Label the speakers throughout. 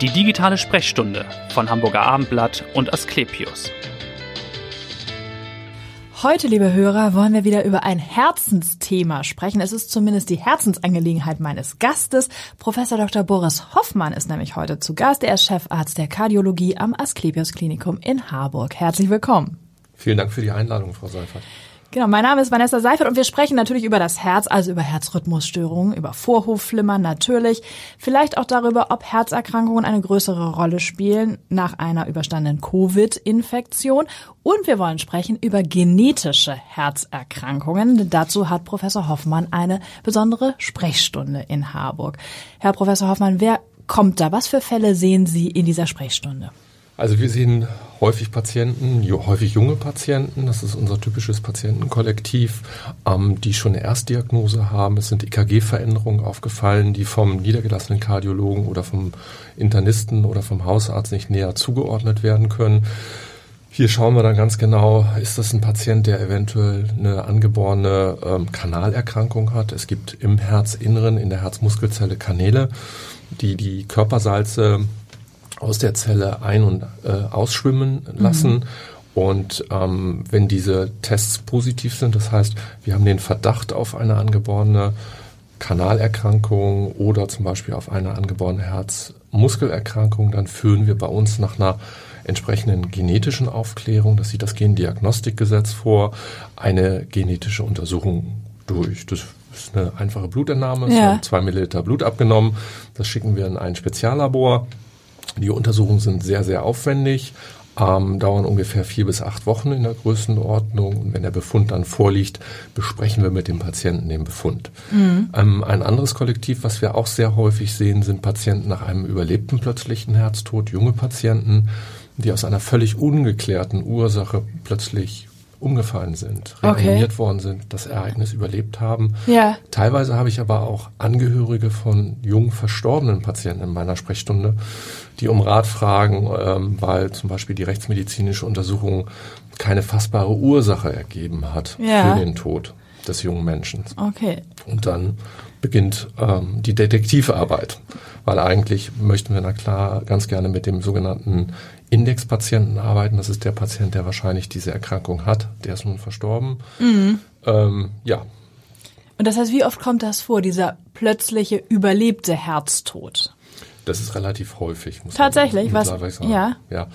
Speaker 1: Die digitale Sprechstunde von Hamburger Abendblatt und Asklepios.
Speaker 2: Heute, liebe Hörer, wollen wir wieder über ein Herzensthema sprechen. Es ist zumindest die Herzensangelegenheit meines Gastes. Professor Dr. Boris Hoffmann ist nämlich heute zu Gast. Er ist Chefarzt der Kardiologie am Asklepios Klinikum in Harburg. Herzlich willkommen.
Speaker 3: Vielen Dank für die Einladung, Frau Seifert.
Speaker 2: Genau, mein Name ist Vanessa Seifert und wir sprechen natürlich über das Herz, also über Herzrhythmusstörungen, über Vorhofflimmern natürlich, vielleicht auch darüber, ob Herzerkrankungen eine größere Rolle spielen nach einer überstandenen Covid-Infektion. Und wir wollen sprechen über genetische Herzerkrankungen. Dazu hat Professor Hoffmann eine besondere Sprechstunde in Harburg. Herr Professor Hoffmann, wer kommt da? Was für Fälle sehen Sie in dieser Sprechstunde?
Speaker 3: Also wir sehen häufig Patienten, häufig junge Patienten, das ist unser typisches Patientenkollektiv, ähm, die schon eine Erstdiagnose haben. Es sind EKG-Veränderungen aufgefallen, die vom niedergelassenen Kardiologen oder vom Internisten oder vom Hausarzt nicht näher zugeordnet werden können. Hier schauen wir dann ganz genau, ist das ein Patient, der eventuell eine angeborene ähm, Kanalerkrankung hat. Es gibt im Herzinneren, in der Herzmuskelzelle Kanäle, die die Körpersalze aus der Zelle ein- und äh, ausschwimmen lassen. Mhm. Und ähm, wenn diese Tests positiv sind, das heißt, wir haben den Verdacht auf eine angeborene Kanalerkrankung oder zum Beispiel auf eine angeborene Herzmuskelerkrankung, dann führen wir bei uns nach einer entsprechenden genetischen Aufklärung, das sieht das Gendiagnostikgesetz vor, eine genetische Untersuchung durch. Das ist eine einfache Blutentnahme, ja. zwei Milliliter Blut abgenommen, das schicken wir in ein Speziallabor die Untersuchungen sind sehr, sehr aufwendig, ähm, dauern ungefähr vier bis acht Wochen in der Größenordnung. Und wenn der Befund dann vorliegt, besprechen wir mit dem Patienten den Befund. Mhm. Ähm, ein anderes Kollektiv, was wir auch sehr häufig sehen, sind Patienten nach einem überlebten plötzlichen Herztod, junge Patienten, die aus einer völlig ungeklärten Ursache plötzlich umgefallen sind, reanimiert okay. worden sind, das Ereignis überlebt haben. Ja. Teilweise habe ich aber auch Angehörige von jung verstorbenen Patienten in meiner Sprechstunde, die um Rat fragen, ähm, weil zum Beispiel die rechtsmedizinische Untersuchung keine fassbare Ursache ergeben hat ja. für den Tod des jungen Menschen.
Speaker 2: Okay.
Speaker 3: Und dann beginnt ähm, die Detektivarbeit, weil eigentlich möchten wir na klar ganz gerne mit dem sogenannten Indexpatienten arbeiten. Das ist der Patient, der wahrscheinlich diese Erkrankung hat. Der ist nun verstorben. Mhm. Ähm, ja.
Speaker 2: Und das heißt, wie oft kommt das vor, dieser plötzliche überlebte Herztod?
Speaker 3: Das ist relativ häufig.
Speaker 2: Muss Tatsächlich, was?
Speaker 3: Sagen. Ja. ja.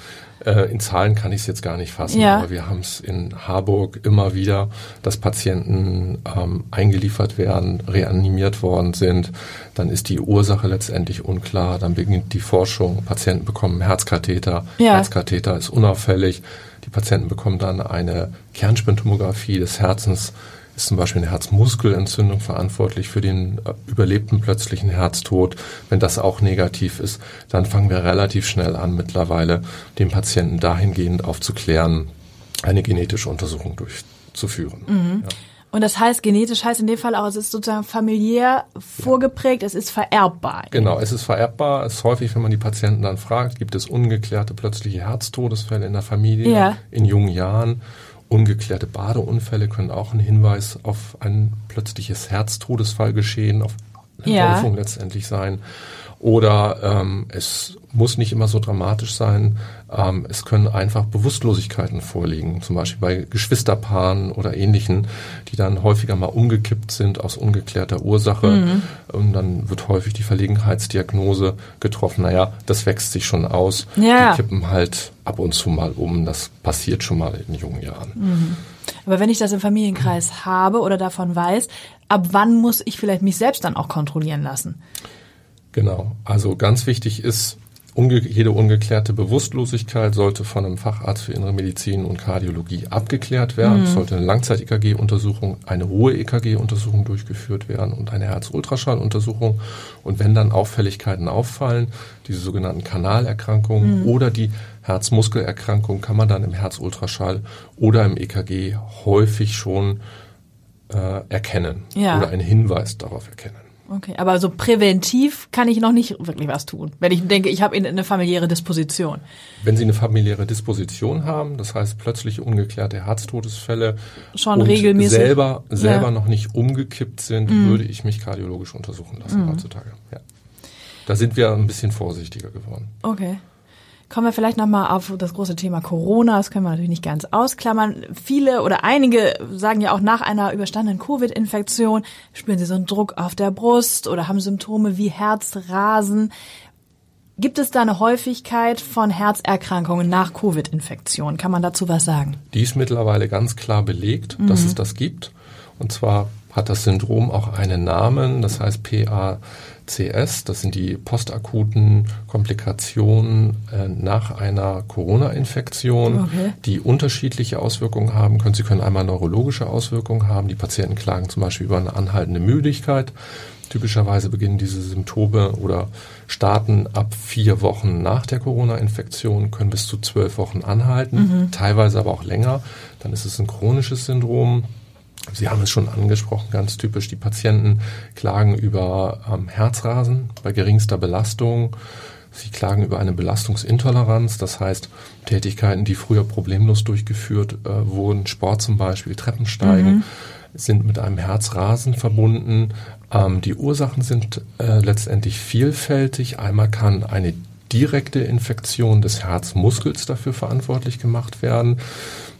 Speaker 3: Äh, in Zahlen kann ich es jetzt gar nicht fassen, ja. aber wir haben es in Harburg immer wieder, dass Patienten ähm, eingeliefert werden, reanimiert worden sind. Dann ist die Ursache letztendlich unklar. Dann beginnt die Forschung. Patienten bekommen Herzkatheter. Ja. Herzkatheter ist unauffällig. Die Patienten bekommen dann eine Kernspintomographie des Herzens ist zum Beispiel eine Herzmuskelentzündung verantwortlich für den äh, überlebten plötzlichen Herztod. Wenn das auch negativ ist, dann fangen wir relativ schnell an, mittlerweile den Patienten dahingehend aufzuklären, eine genetische Untersuchung durchzuführen. Mhm.
Speaker 2: Ja. Und das heißt, genetisch heißt in dem Fall auch, es ist sozusagen familiär vorgeprägt, es ist vererbbar.
Speaker 3: Genau, es ist vererbbar. Es ist häufig, wenn man die Patienten dann fragt, gibt es ungeklärte plötzliche Herztodesfälle in der Familie ja. in jungen Jahren. Ungeklärte Badeunfälle können auch ein Hinweis auf ein plötzliches Herztodesfallgeschehen, auf eine ja. Häufung letztendlich sein. Oder ähm, es muss nicht immer so dramatisch sein. Ähm, es können einfach Bewusstlosigkeiten vorliegen, zum Beispiel bei Geschwisterpaaren oder Ähnlichen, die dann häufiger mal umgekippt sind aus ungeklärter Ursache. Mhm. Und dann wird häufig die Verlegenheitsdiagnose getroffen. Naja, das wächst sich schon aus. Ja. Die kippen halt ab und zu mal um. Das passiert schon mal in jungen Jahren.
Speaker 2: Mhm. Aber wenn ich das im Familienkreis habe oder davon weiß, ab wann muss ich vielleicht mich selbst dann auch kontrollieren lassen?
Speaker 3: Genau. Also ganz wichtig ist, unge jede ungeklärte Bewusstlosigkeit sollte von einem Facharzt für innere Medizin und Kardiologie abgeklärt werden. Mhm. Es sollte eine Langzeit-EKG-Untersuchung, eine hohe EKG-Untersuchung durchgeführt werden und eine Herz-Ultraschall-Untersuchung. Und wenn dann Auffälligkeiten auffallen, diese sogenannten Kanalerkrankungen mhm. oder die Herzmuskelerkrankung, kann man dann im Herz-Ultraschall oder im EKG häufig schon äh, erkennen ja. oder einen Hinweis darauf erkennen.
Speaker 2: Okay, aber so präventiv kann ich noch nicht wirklich was tun, wenn ich denke, ich habe eine familiäre Disposition.
Speaker 3: Wenn Sie eine familiäre Disposition haben, das heißt plötzlich ungeklärte Herztodesfälle
Speaker 2: schon regelmäßig
Speaker 3: selber selber ja. noch nicht umgekippt sind, mhm. würde ich mich kardiologisch untersuchen lassen mhm. heutzutage. Ja. Da sind wir ein bisschen vorsichtiger geworden.
Speaker 2: Okay. Kommen wir vielleicht nochmal auf das große Thema Corona. Das können wir natürlich nicht ganz ausklammern. Viele oder einige sagen ja auch nach einer überstandenen Covid-Infektion spüren sie so einen Druck auf der Brust oder haben Symptome wie Herzrasen. Gibt es da eine Häufigkeit von Herzerkrankungen nach Covid-Infektion? Kann man dazu was sagen?
Speaker 3: Die ist mittlerweile ganz klar belegt, mhm. dass es das gibt. Und zwar hat das Syndrom auch einen Namen, das heißt PA CS, das sind die postakuten Komplikationen äh, nach einer Corona-Infektion, okay. die unterschiedliche Auswirkungen haben können. Sie können einmal neurologische Auswirkungen haben. Die Patienten klagen zum Beispiel über eine anhaltende Müdigkeit. Typischerweise beginnen diese Symptome oder starten ab vier Wochen nach der Corona-Infektion, können bis zu zwölf Wochen anhalten, mhm. teilweise aber auch länger. Dann ist es ein chronisches Syndrom Sie haben es schon angesprochen, ganz typisch. Die Patienten klagen über ähm, Herzrasen bei geringster Belastung. Sie klagen über eine Belastungsintoleranz, das heißt Tätigkeiten, die früher problemlos durchgeführt äh, wurden, Sport zum Beispiel, Treppensteigen, mhm. sind mit einem Herzrasen verbunden. Ähm, die Ursachen sind äh, letztendlich vielfältig. Einmal kann eine direkte Infektion des Herzmuskels dafür verantwortlich gemacht werden.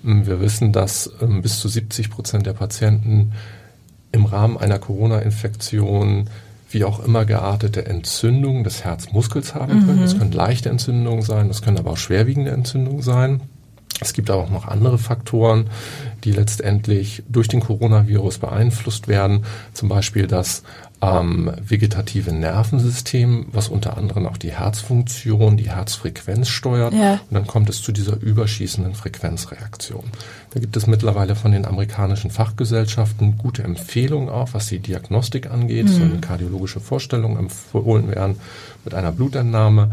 Speaker 3: Ähm, wir wissen, dass ähm, bis zu 70 Prozent der Patienten im Rahmen einer Corona-Infektion wie auch immer geartete Entzündungen des Herzmuskels haben können. Mhm. Das können leichte Entzündungen sein, das können aber auch schwerwiegende Entzündungen sein. Es gibt aber auch noch andere Faktoren, die letztendlich durch den Coronavirus beeinflusst werden. Zum Beispiel das ähm, vegetative Nervensystem, was unter anderem auch die Herzfunktion, die Herzfrequenz steuert. Ja. Und dann kommt es zu dieser überschießenden Frequenzreaktion. Da gibt es mittlerweile von den amerikanischen Fachgesellschaften gute Empfehlungen auch, was die Diagnostik angeht. Mhm. So eine kardiologische Vorstellung empfohlen werden mit einer Blutentnahme.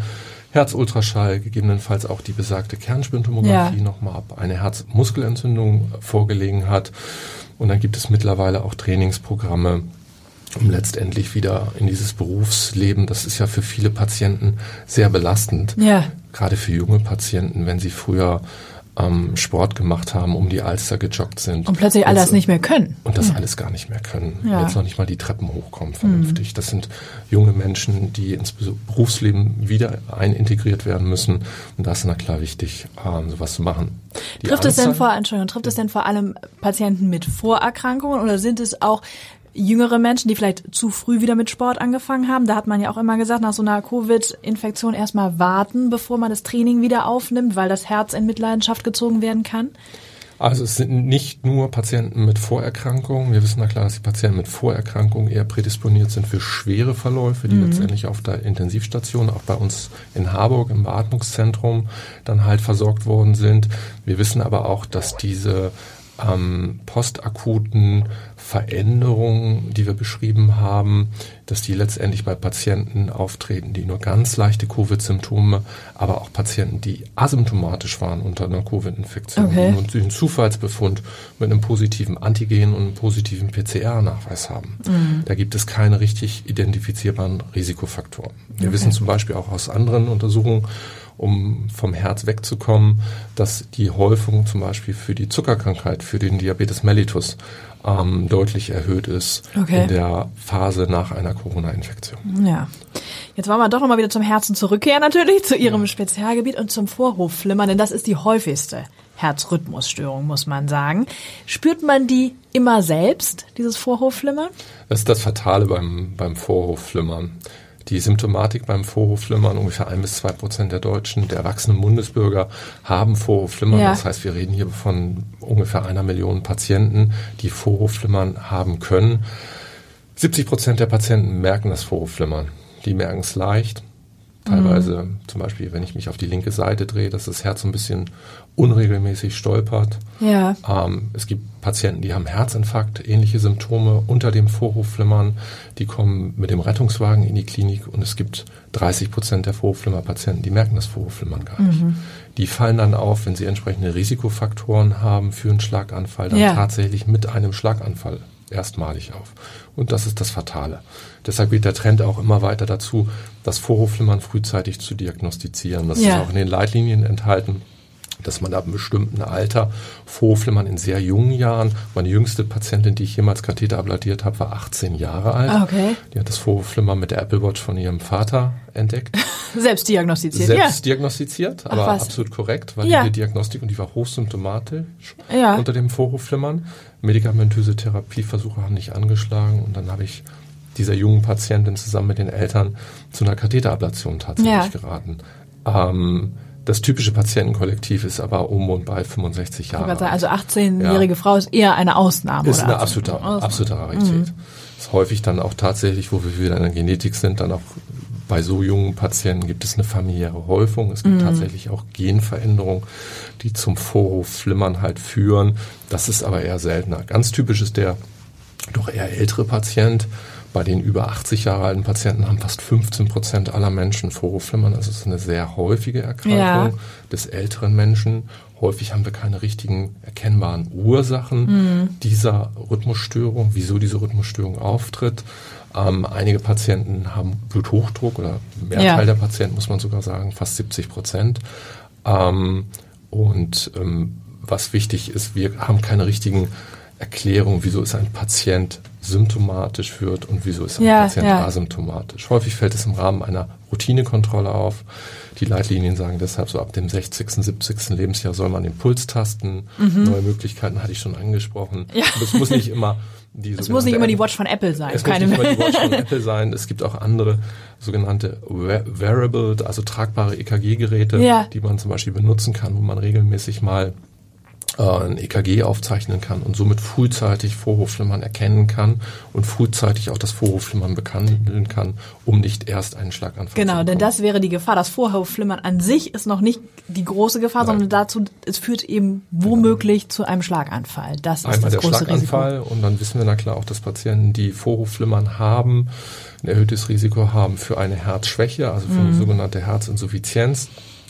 Speaker 3: Herzultraschall, gegebenenfalls auch die besagte Kernspintomographie ja. nochmal ab eine Herzmuskelentzündung vorgelegen hat. Und dann gibt es mittlerweile auch Trainingsprogramme, um letztendlich wieder in dieses Berufsleben, das ist ja für viele Patienten sehr belastend. Ja. Gerade für junge Patienten, wenn sie früher ähm, Sport gemacht haben, um die Alster gejoggt sind.
Speaker 2: Und plötzlich alles nicht mehr können.
Speaker 3: Und das ja. alles gar nicht mehr können. Ja. Jetzt noch nicht mal die Treppen hochkommen vernünftig. Mhm. Das sind junge Menschen, die ins Berufsleben wieder einintegriert werden müssen. Und da ist na klar wichtig, ähm, sowas zu machen.
Speaker 2: Die trifft es denn vor, Entschuldigung, trifft es denn vor allem Patienten mit Vorerkrankungen oder sind es auch jüngere Menschen, die vielleicht zu früh wieder mit Sport angefangen haben. Da hat man ja auch immer gesagt, nach so einer Covid-Infektion erstmal warten, bevor man das Training wieder aufnimmt, weil das Herz in Mitleidenschaft gezogen werden kann.
Speaker 3: Also es sind nicht nur Patienten mit Vorerkrankungen. Wir wissen na klar, dass die Patienten mit Vorerkrankungen eher prädisponiert sind für schwere Verläufe, die mhm. letztendlich auf der Intensivstation, auch bei uns in Harburg im Beatmungszentrum, dann halt versorgt worden sind. Wir wissen aber auch, dass diese ähm, postakuten Veränderungen, die wir beschrieben haben, dass die letztendlich bei Patienten auftreten, die nur ganz leichte Covid-Symptome, aber auch Patienten, die asymptomatisch waren unter einer Covid-Infektion okay. und einen Zufallsbefund mit einem positiven Antigen und einem positiven PCR-Nachweis haben. Mhm. Da gibt es keine richtig identifizierbaren Risikofaktoren. Wir okay. wissen zum Beispiel auch aus anderen Untersuchungen, um vom Herz wegzukommen, dass die Häufung zum Beispiel für die Zuckerkrankheit, für den Diabetes mellitus ähm, deutlich erhöht ist okay. in der Phase nach einer Corona-Infektion.
Speaker 2: Ja. Jetzt wollen wir doch nochmal wieder zum Herzen zurückkehren natürlich, zu Ihrem ja. Spezialgebiet und zum Vorhofflimmern, denn das ist die häufigste Herzrhythmusstörung, muss man sagen. Spürt man die immer selbst, dieses Vorhofflimmern?
Speaker 3: Das ist das Fatale beim, beim Vorhofflimmern. Die Symptomatik beim Vorhofflimmern, ungefähr ein bis zwei Prozent der Deutschen, der erwachsenen Bundesbürger haben Vorhofflimmern. Ja. Das heißt, wir reden hier von ungefähr einer Million Patienten, die Vorhofflimmern haben können. 70 Prozent der Patienten merken das Vorhofflimmern. Die merken es leicht. Teilweise, mhm. zum Beispiel, wenn ich mich auf die linke Seite drehe, dass das Herz ein bisschen unregelmäßig stolpert. Ja. Ähm, es gibt Patienten, die haben Herzinfarkt, ähnliche Symptome unter dem Vorhofflimmern. Die kommen mit dem Rettungswagen in die Klinik und es gibt 30 Prozent der Vorhofflimmer-Patienten, die merken das Vorhofflimmern gar nicht. Mhm. Die fallen dann auf, wenn sie entsprechende Risikofaktoren haben für einen Schlaganfall, dann ja. tatsächlich mit einem Schlaganfall erstmalig auf. Und das ist das Fatale. Deshalb geht der Trend auch immer weiter dazu, das Vorhofflimmern frühzeitig zu diagnostizieren. Das ja. ist auch in den Leitlinien enthalten dass man ab einem bestimmten Alter Vorhofflimmern in sehr jungen Jahren, meine jüngste Patientin, die ich jemals Katheter abladiert habe, war 18 Jahre alt.
Speaker 2: Ah, okay.
Speaker 3: Die hat das Vorhofflimmern mit der Apple Watch von ihrem Vater entdeckt.
Speaker 2: Selbst diagnostiziert,
Speaker 3: Selbst
Speaker 2: ja.
Speaker 3: diagnostiziert, aber
Speaker 2: was.
Speaker 3: absolut korrekt, weil
Speaker 2: Ja.
Speaker 3: die Diagnostik und die war hochsymptomatisch
Speaker 2: Ja.
Speaker 3: unter dem Vorhofflimmern. Medikamentöse Therapieversuche haben nicht angeschlagen und dann habe ich dieser jungen Patientin zusammen mit den Eltern zu einer Katheterablation tatsächlich
Speaker 2: Ja.
Speaker 3: geraten. Ähm, das typische Patientenkollektiv ist aber um und bei 65
Speaker 2: Ich
Speaker 3: Jahre.
Speaker 2: sagen,
Speaker 3: alt.
Speaker 2: Also 18-jährige Frau ist eher eine Ausnahme.
Speaker 3: Ist
Speaker 2: oder
Speaker 3: eine
Speaker 2: 18?
Speaker 3: absolute, absolute Rarität. Ist häufig dann auch tatsächlich, wo wir wieder in der Genetik sind, dann auch bei so jungen Patienten gibt es eine familiäre Häufung. Es gibt tatsächlich auch Genveränderungen, die zum Vorhofflimmern halt führen. Das ist aber eher seltener. Ganz typisch ist der doch eher ältere Patient. Bei den über 80 Jahre alten Patienten haben fast 15 Prozent aller Menschen Vorhofflimmern. Also es ist eine sehr häufige Erkrankung
Speaker 2: Ja.
Speaker 3: des älteren Menschen. Häufig haben wir keine richtigen erkennbaren Ursachen dieser Rhythmusstörung, wieso diese Rhythmusstörung auftritt. Ähm, einige Patienten haben Bluthochdruck oder Mehrteil
Speaker 2: Ja.
Speaker 3: der Patienten, muss man sogar sagen, fast 70 Prozent. Ähm, und ähm, was wichtig ist, wir haben keine richtigen Erklärungen, wieso ist ein Patient symptomatisch wird und wieso ist ein
Speaker 2: Ja,
Speaker 3: Patient
Speaker 2: ja.
Speaker 3: asymptomatisch. Häufig fällt es im Rahmen einer Routinekontrolle auf. Die Leitlinien sagen deshalb so ab dem 60., 70. Lebensjahr soll man den Puls tasten. Neue Möglichkeiten hatte ich schon angesprochen.
Speaker 2: Mhm. Ja.
Speaker 3: Es muss nicht immer die
Speaker 2: Es muss nicht immer die Watch von Apple sein.
Speaker 3: es
Speaker 2: keine
Speaker 3: muss nicht immer die Watch von Apple sein. Es gibt auch andere sogenannte Wear- Wearable, also tragbare EKG-Geräte,
Speaker 2: Ja.
Speaker 3: die man zum Beispiel benutzen kann, wo man regelmäßig mal äh, ein EKG aufzeichnen kann und somit frühzeitig Vorhofflimmern erkennen kann und frühzeitig auch das Vorhofflimmern behandeln kann, um nicht erst einen Schlaganfall zu
Speaker 2: Genau, denn das wäre die Gefahr. Das Vorhofflimmern an sich ist noch nicht die große Gefahr,
Speaker 3: Nein.
Speaker 2: sondern dazu, es führt eben womöglich zu einem Schlaganfall. Das ist
Speaker 3: Einmal
Speaker 2: das
Speaker 3: der
Speaker 2: große Risiko.
Speaker 3: Schlaganfall und dann wissen wir na klar auch, dass Patienten, die Vorhofflimmern haben, ein erhöhtes Risiko haben für eine Herzschwäche, also für
Speaker 2: Mhm.
Speaker 3: eine sogenannte Herzinsuffizienz.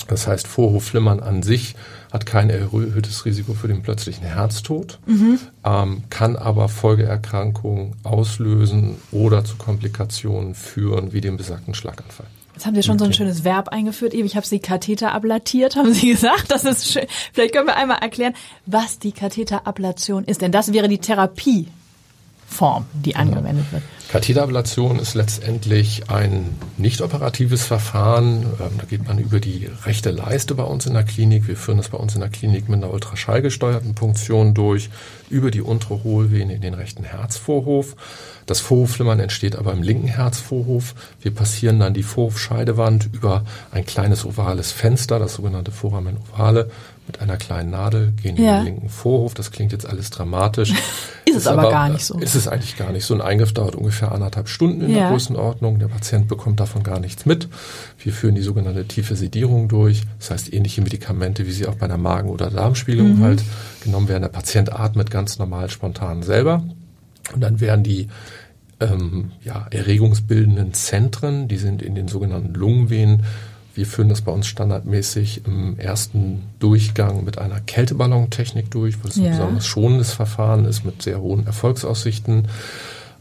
Speaker 3: Das heißt, Vorhofflimmern an sich hat kein erhöhtes Risiko für den plötzlichen Herztod,
Speaker 2: Mhm.
Speaker 3: ähm, kann aber Folgeerkrankungen auslösen oder zu Komplikationen führen, wie dem besagten Schlaganfall.
Speaker 2: Jetzt haben Sie schon so ein schönes Verb eingeführt. Eben, ich habe Sie Katheter ablatiert, haben Sie gesagt. Das ist schön. Vielleicht können wir einmal erklären, was die Katheterablation ist. Denn das wäre die Therapieform, die angewendet wird.
Speaker 3: Katheterablation ist letztendlich ein nicht operatives Verfahren. Ähm, da geht man über die rechte Leiste bei uns in der Klinik. Wir führen das bei uns in der Klinik mit einer ultraschallgesteuerten Punktion durch, über die untere Hohlvene in den rechten Herzvorhof. Das Vorhofflimmern entsteht aber im linken Herzvorhof. Wir passieren dann die Vorhofscheidewand über ein kleines ovales Fenster, das sogenannte Foramen ovale, mit einer kleinen Nadel, gehen
Speaker 2: Ja.
Speaker 3: in den linken Vorhof. Das klingt jetzt alles dramatisch.
Speaker 2: Ist es aber gar nicht so.
Speaker 3: Ist es eigentlich gar nicht. So ein Eingriff dauert ungefähr anderthalb Stunden in
Speaker 2: Ja.
Speaker 3: der Größenordnung. Der Patient bekommt davon gar nichts mit. Wir führen die sogenannte tiefe Sedierung durch. Das heißt, ähnliche Medikamente, wie sie auch bei einer Magen- oder Darmspiegelung
Speaker 2: Mhm.
Speaker 3: halt genommen werden. Der Patient atmet ganz normal spontan selber. Und dann werden die ähm, ja, erregungsbildenden Zentren, die sind in den sogenannten Lungenvenen. Wir führen das bei uns standardmäßig im ersten Durchgang mit einer Kälteballontechnik durch, weil es
Speaker 2: Ja.
Speaker 3: ein besonders schonendes Verfahren ist mit sehr hohen Erfolgsaussichten.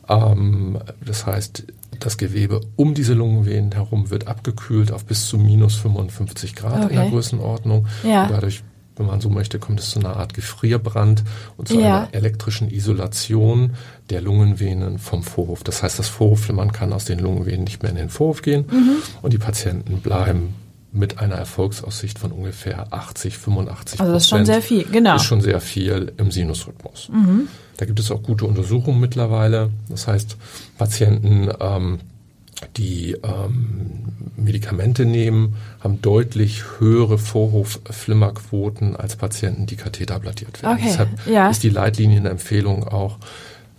Speaker 3: Ähm, das heißt, das Gewebe um diese Lungenvenen herum wird abgekühlt auf bis zu minus 55 Grad in der
Speaker 2: Okay.
Speaker 3: Größenordnung.
Speaker 2: Ja.
Speaker 3: Und dadurch, wenn man so möchte, kommt es zu einer Art Gefrierbrand und zu
Speaker 2: Ja.
Speaker 3: einer elektrischen Isolation der Lungenvenen vom Vorhof. Das heißt, das Vorhofflimmern kann aus den Lungenvenen nicht mehr in den Vorhof gehen
Speaker 2: Mhm.
Speaker 3: und die Patienten bleiben mit einer Erfolgsaussicht von ungefähr 80, 85
Speaker 2: Also das ist schon sehr viel, genau. Mhm.
Speaker 3: Ist schon sehr viel im Sinusrhythmus. Da gibt es auch gute Untersuchungen mittlerweile. Das heißt, Patienten, ähm, die ähm, Medikamente nehmen, haben deutlich höhere Vorhofflimmerquoten als Patienten, die Katheter abladiert werden.
Speaker 2: Okay,
Speaker 3: Deshalb
Speaker 2: ja.
Speaker 3: ist die Leitlinienempfehlung auch,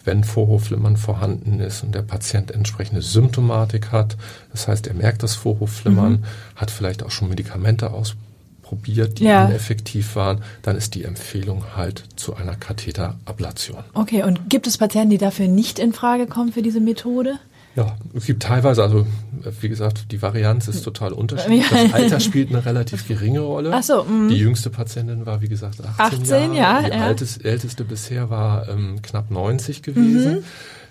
Speaker 3: wenn Vorhofflimmern vorhanden ist und der Patient entsprechende Symptomatik hat, das heißt, er merkt das Vorhofflimmern,
Speaker 2: Mhm.
Speaker 3: hat vielleicht auch schon Medikamente ausprobiert, die
Speaker 2: Ja.
Speaker 3: ineffektiv waren, dann ist die Empfehlung halt zu einer Katheterablation.
Speaker 2: Okay, und gibt es Patienten, die dafür nicht in Frage kommen für diese Methode?
Speaker 3: Ja, es gibt teilweise, also wie gesagt, die Varianz ist total unterschiedlich. Das Alter spielt eine relativ geringe Rolle.
Speaker 2: Ach so, mhm.
Speaker 3: Die jüngste Patientin war, wie gesagt, 18,
Speaker 2: 18,
Speaker 3: Jahre.
Speaker 2: ja,
Speaker 3: Die
Speaker 2: ja.
Speaker 3: altes, älteste bisher war ähm, knapp 90 gewesen.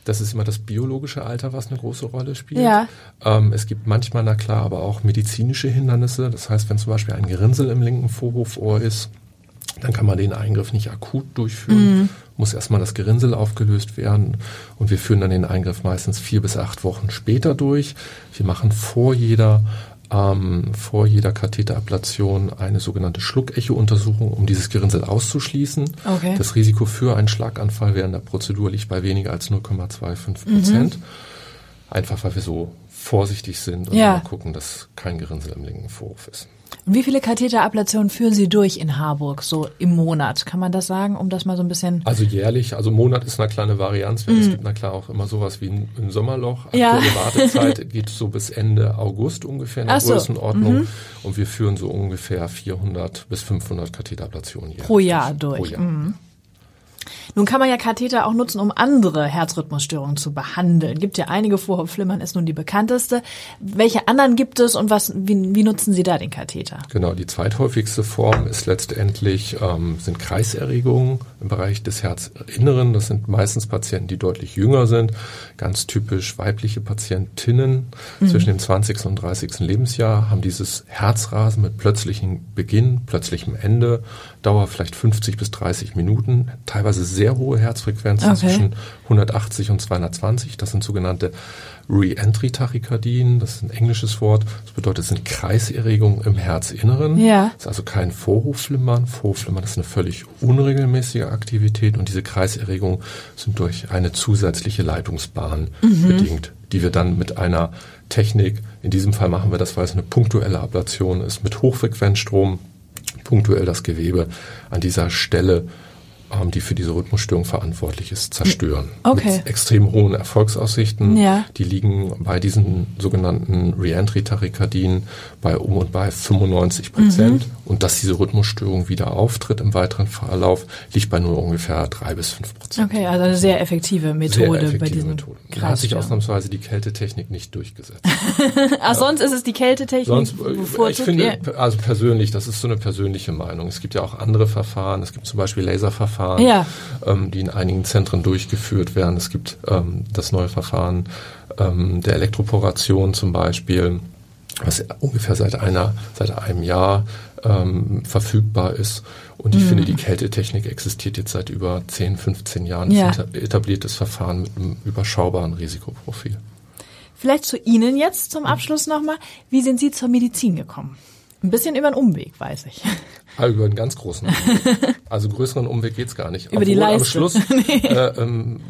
Speaker 3: Das ist immer das biologische Alter, was eine große Rolle spielt.
Speaker 2: Ja.
Speaker 3: Ähm, es gibt manchmal, na klar, aber auch medizinische Hindernisse. Das heißt, wenn zum Beispiel ein Gerinnsel im linken Vorhofohr ist, dann kann man den Eingriff nicht akut durchführen, mhm. muss erstmal das Gerinnsel aufgelöst werden und wir führen dann den Eingriff meistens vier bis acht Wochen später durch. Wir machen vor jeder ähm, vor jeder Katheterablation eine sogenannte Schluckecho-Untersuchung, um dieses Gerinnsel auszuschließen.
Speaker 2: Okay.
Speaker 3: Das Risiko für einen Schlaganfall während der Prozedur liegt bei weniger als 0,25 Prozent. Mhm. Einfach weil wir so vorsichtig sind und ja. gucken, dass kein Gerinnsel im linken Vorhof ist.
Speaker 2: Und wie viele Katheterablationen führen Sie durch in Harburg, so im Monat? Kann man das sagen, um das mal so ein bisschen...
Speaker 3: Also jährlich, also Monat ist eine kleine Varianz. Mm. Es gibt na klar auch immer sowas wie ein, ein Sommerloch.
Speaker 2: Aktuelle
Speaker 3: ja. Wartezeit geht so bis Ende August ungefähr in der
Speaker 2: so.
Speaker 3: Größenordnung. Mhm. Und wir führen so ungefähr 400 bis 500 Katheterablationen jährlich.
Speaker 2: Pro Jahr durch. Pro Jahr. Mhm. Nun kann man ja Katheter auch nutzen, um andere Herzrhythmusstörungen zu behandeln. Gibt ja einige, Vorhofflimmern ist nun die bekannteste. Welche anderen gibt es und was, wie, wie nutzen Sie da den Katheter?
Speaker 3: Genau, die zweithäufigste Form ist letztendlich, ähm, sind Kreiserregungen im Bereich des Herzinneren. Das sind meistens Patienten, die deutlich jünger sind. Ganz typisch weibliche Patientinnen mhm. zwischen dem 20. und 30. Lebensjahr haben dieses Herzrasen mit plötzlichem Beginn, plötzlichem Ende, Dauer vielleicht 50 bis 30 Minuten, teilweise sehr hohe Herzfrequenzen okay. zwischen 180 und 220. Das sind sogenannte Re-Entry-Tachykardien. Das ist ein englisches Wort. Das bedeutet, es sind Kreiserregungen im Herzinneren.
Speaker 2: Ja.
Speaker 3: Das ist also kein Vorhofflimmern. Vorhofflimmern ist eine völlig unregelmäßige Aktivität und diese Kreiserregungen sind durch eine zusätzliche Leitungsbahn mhm. bedingt, die wir dann mit einer Technik, in diesem Fall machen wir das, weil es eine punktuelle Ablation ist, mit Hochfrequenzstrom punktuell das Gewebe an dieser Stelle ähm, die für diese Rhythmusstörung verantwortlich ist, zerstören.
Speaker 2: Okay.
Speaker 3: Mit extrem hohen Erfolgsaussichten.
Speaker 2: Ja.
Speaker 3: Die liegen bei diesen sogenannten Reentry-Tachykardien bei um und bei 95 Prozent. Mhm. Und dass diese Rhythmusstörung wieder auftritt im weiteren Verlauf, liegt bei nur ungefähr drei bis fünf Prozent.
Speaker 2: Okay, also eine sehr effektive Methode
Speaker 3: sehr effektive
Speaker 2: bei diesen
Speaker 3: Methode. Da hat sich ausnahmsweise die Kältetechnik nicht durchgesetzt.
Speaker 2: Ach, ja. sonst ist es die Kältetechnik?
Speaker 3: Sonst, äh, ich finde, also persönlich, das ist so eine persönliche Meinung. Es gibt ja auch andere Verfahren. Es gibt zum Beispiel Laserverfahren Verfahren,
Speaker 2: ja.
Speaker 3: ähm, die in einigen Zentren durchgeführt werden. Es gibt ähm, das neue Verfahren ähm, der Elektroporation zum Beispiel, was ungefähr seit einer, seit einem Jahr ähm, verfügbar ist. Und ich mhm. finde, die Kältetechnik existiert jetzt seit über 10, 15 Jahren.
Speaker 2: Ja.
Speaker 3: Das ist ein etabliertes Verfahren mit einem überschaubaren Risikoprofil.
Speaker 2: Vielleicht zu Ihnen jetzt zum Abschluss nochmal. Wie sind Sie zur Medizin gekommen? Ein bisschen über einen Umweg, weiß ich.
Speaker 3: Ah, über einen ganz großen Umweg. Also größeren Umweg geht's gar nicht.
Speaker 2: Über Obwohl die Leiste.
Speaker 3: Am Schluss, nee. äh, ähm,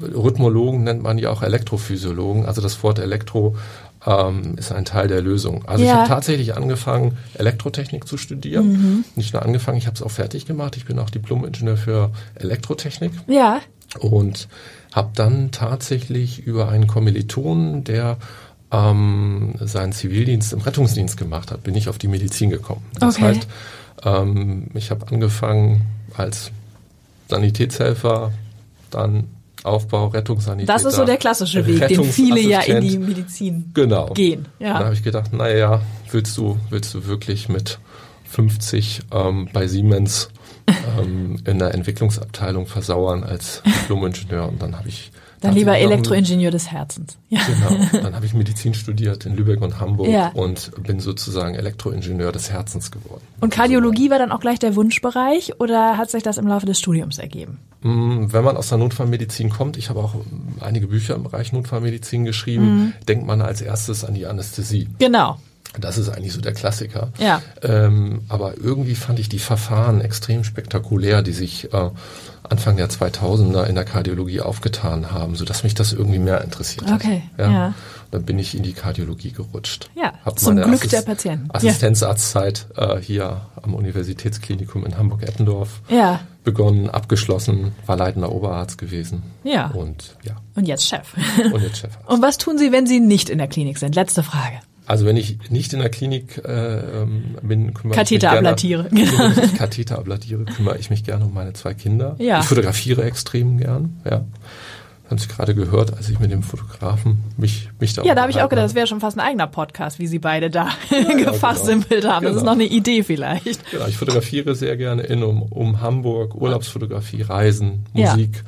Speaker 3: Rhythmologen nennt man ja auch Elektrophysiologen. Also das Wort Elektro ähm, ist ein Teil der Lösung. Also
Speaker 2: ja.
Speaker 3: ich habe tatsächlich angefangen, Elektrotechnik zu studieren. Mhm. Nicht nur angefangen, ich habe es auch fertig gemacht. Ich bin auch Diplom-Ingenieur für Elektrotechnik.
Speaker 2: Ja.
Speaker 3: Und habe dann tatsächlich über einen Kommilitonen, der ähm, seinen Zivildienst im Rettungsdienst gemacht hat, bin ich auf die Medizin gekommen. Das
Speaker 2: okay.
Speaker 3: heißt, ähm, ich habe angefangen als Sanitätshelfer, dann Aufbau, Rettungssanitäter.
Speaker 2: Das ist so der klassische Weg, den viele ja in die Medizin
Speaker 3: genau.
Speaker 2: gehen. Ja.
Speaker 3: Da habe ich gedacht, naja, willst du, willst du wirklich mit 50 ähm, bei Siemens ähm, in der Entwicklungsabteilung versauern als Diplom-Ingenieur? Und dann habe ich
Speaker 2: dann lieber Elektroingenieur des Herzens.
Speaker 3: Ja. Genau. Dann habe ich Medizin studiert in Lübeck und Hamburg
Speaker 2: ja.
Speaker 3: und bin sozusagen Elektroingenieur des Herzens geworden.
Speaker 2: Und Kardiologie war dann auch gleich der Wunschbereich oder hat sich das im Laufe des Studiums ergeben?
Speaker 3: Mm, wenn man aus der Notfallmedizin kommt, ich habe auch einige Bücher im Bereich Notfallmedizin geschrieben, mhm. denkt man als erstes an die Anästhesie.
Speaker 2: Genau.
Speaker 3: Das ist eigentlich so der Klassiker.
Speaker 2: Ja.
Speaker 3: Ähm, aber irgendwie fand ich die Verfahren extrem spektakulär, die sich äh, Anfang der 2000er in der Kardiologie aufgetan haben, so dass mich das irgendwie mehr interessiert
Speaker 2: okay.
Speaker 3: hat. Ja.
Speaker 2: ja.
Speaker 3: Dann bin ich in die Kardiologie gerutscht.
Speaker 2: Ja, Hab zum Glück Assist der Patienten.
Speaker 3: Assistenzarztzeit äh, hier am Universitätsklinikum in Hamburg-Eppendorf
Speaker 2: ja.
Speaker 3: begonnen, abgeschlossen, war leitender Oberarzt gewesen.
Speaker 2: Ja.
Speaker 3: Und ja.
Speaker 2: Und jetzt Chef.
Speaker 3: Und jetzt Chef.
Speaker 2: Und was tun Sie, wenn Sie nicht in der Klinik sind? Letzte Frage.
Speaker 3: Also wenn ich nicht in der Klinik äh, ähm, bin, kümmere
Speaker 2: Katheter
Speaker 3: ich mich
Speaker 2: ablatiere.
Speaker 3: Gerne, ich Katheter ablatiere, kümmere ich mich gerne um meine zwei Kinder.
Speaker 2: Ja.
Speaker 3: Ich fotografiere extrem gern. Ja. Haben Sie gerade gehört, als ich mit dem Fotografen mich mich da
Speaker 2: Ja, da habe ich auch gedacht, das wäre schon fast ein eigener Podcast, wie Sie beide da ja, gefasssimpelt genau. haben. Das
Speaker 3: genau.
Speaker 2: ist noch eine Idee vielleicht.
Speaker 3: Genau, ich fotografiere sehr gerne in um, um Hamburg, Urlaubsfotografie, Reisen, Musik.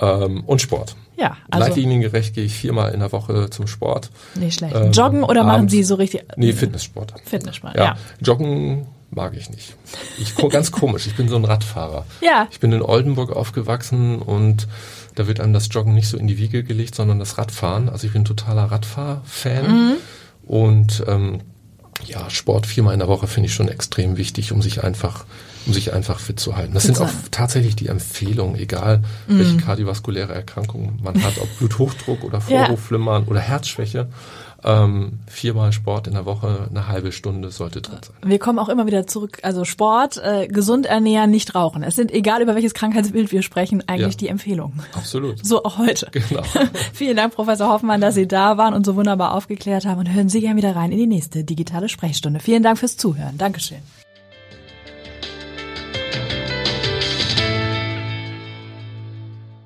Speaker 3: Ähm, und Sport.
Speaker 2: Ja, also
Speaker 3: Leitliniengerecht gehe ich viermal in der Woche zum Sport.
Speaker 2: nicht schlecht. Joggen oder machen
Speaker 3: abends-
Speaker 2: Sie so richtig?
Speaker 3: Nee, Fitnesssport.
Speaker 2: Fitnesssport,
Speaker 3: Ja,
Speaker 2: ja.
Speaker 3: Joggen mag ich nicht. Ich ganz komisch. Ich bin so ein Radfahrer.
Speaker 2: Ja.
Speaker 3: Ich bin in Oldenburg aufgewachsen und da wird einem das Joggen nicht so in die Wiege gelegt, sondern das Radfahren. Also ich bin ein totaler Radfahr-Fan
Speaker 2: Mhm.
Speaker 3: und ähm, ja, Sport viermal in der Woche finde ich schon extrem wichtig, um sich einfach um sich einfach fit zu halten. Das
Speaker 2: Fit
Speaker 3: sind auch tatsächlich die Empfehlungen, egal welche kardiovaskuläre Erkrankung man hat, ob Bluthochdruck oder
Speaker 2: Ja.
Speaker 3: Vorhofflimmern oder Herzschwäche. Ähm, viermal Sport in der Woche, eine halbe Stunde sollte drin sein.
Speaker 2: Wir kommen auch immer wieder zurück. Also Sport, äh, gesund ernähren, nicht rauchen. Es sind, egal über welches Krankheitsbild wir sprechen, eigentlich
Speaker 3: Ja.
Speaker 2: die Empfehlungen.
Speaker 3: Absolut.
Speaker 2: So auch heute.
Speaker 3: Genau.
Speaker 2: Vielen Dank, Professor Hoffmann, dass Sie da waren und so wunderbar aufgeklärt haben. Und hören Sie gerne wieder rein in die nächste digitale Sprechstunde. Vielen Dank fürs Zuhören. Dankeschön.